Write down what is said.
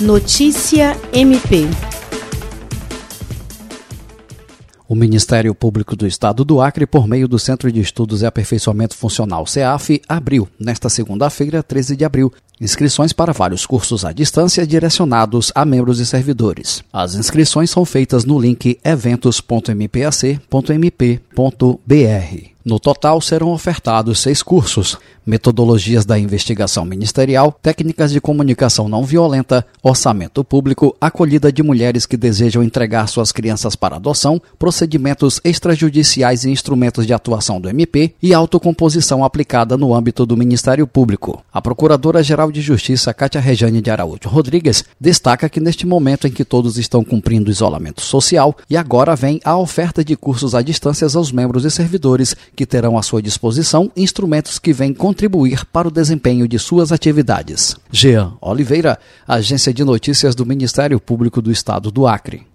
Notícia MP. O Ministério Público do Estado do Acre, por meio do Centro de Estudos e Aperfeiçoamento Funcional CEAF, abriu, nesta segunda-feira, 13 de abril, inscrições para vários cursos à distância direcionados a membros e servidores. As inscrições são feitas no link eventos.mpac.mp.br. No total, serão ofertados seis cursos: Metodologias da Investigação Ministerial, Técnicas de Comunicação Não Violenta, Orçamento Público, Acolhida de Mulheres que desejam entregar suas crianças para adoção, Procedimentos extrajudiciais e instrumentos de atuação do MP e Autocomposição aplicada no âmbito do Ministério Público. A Procuradora-Geral de Justiça, Cátia Rejane de Araújo Rodrigues, destaca que neste momento em que todos estão cumprindo isolamento social e agora vem a oferta de cursos à distância aos membros e servidores que terão à sua disposição instrumentos que vêm contribuir para o desempenho de suas atividades. Jean Oliveira, Agência de Notícias do Ministério Público do Estado do Acre.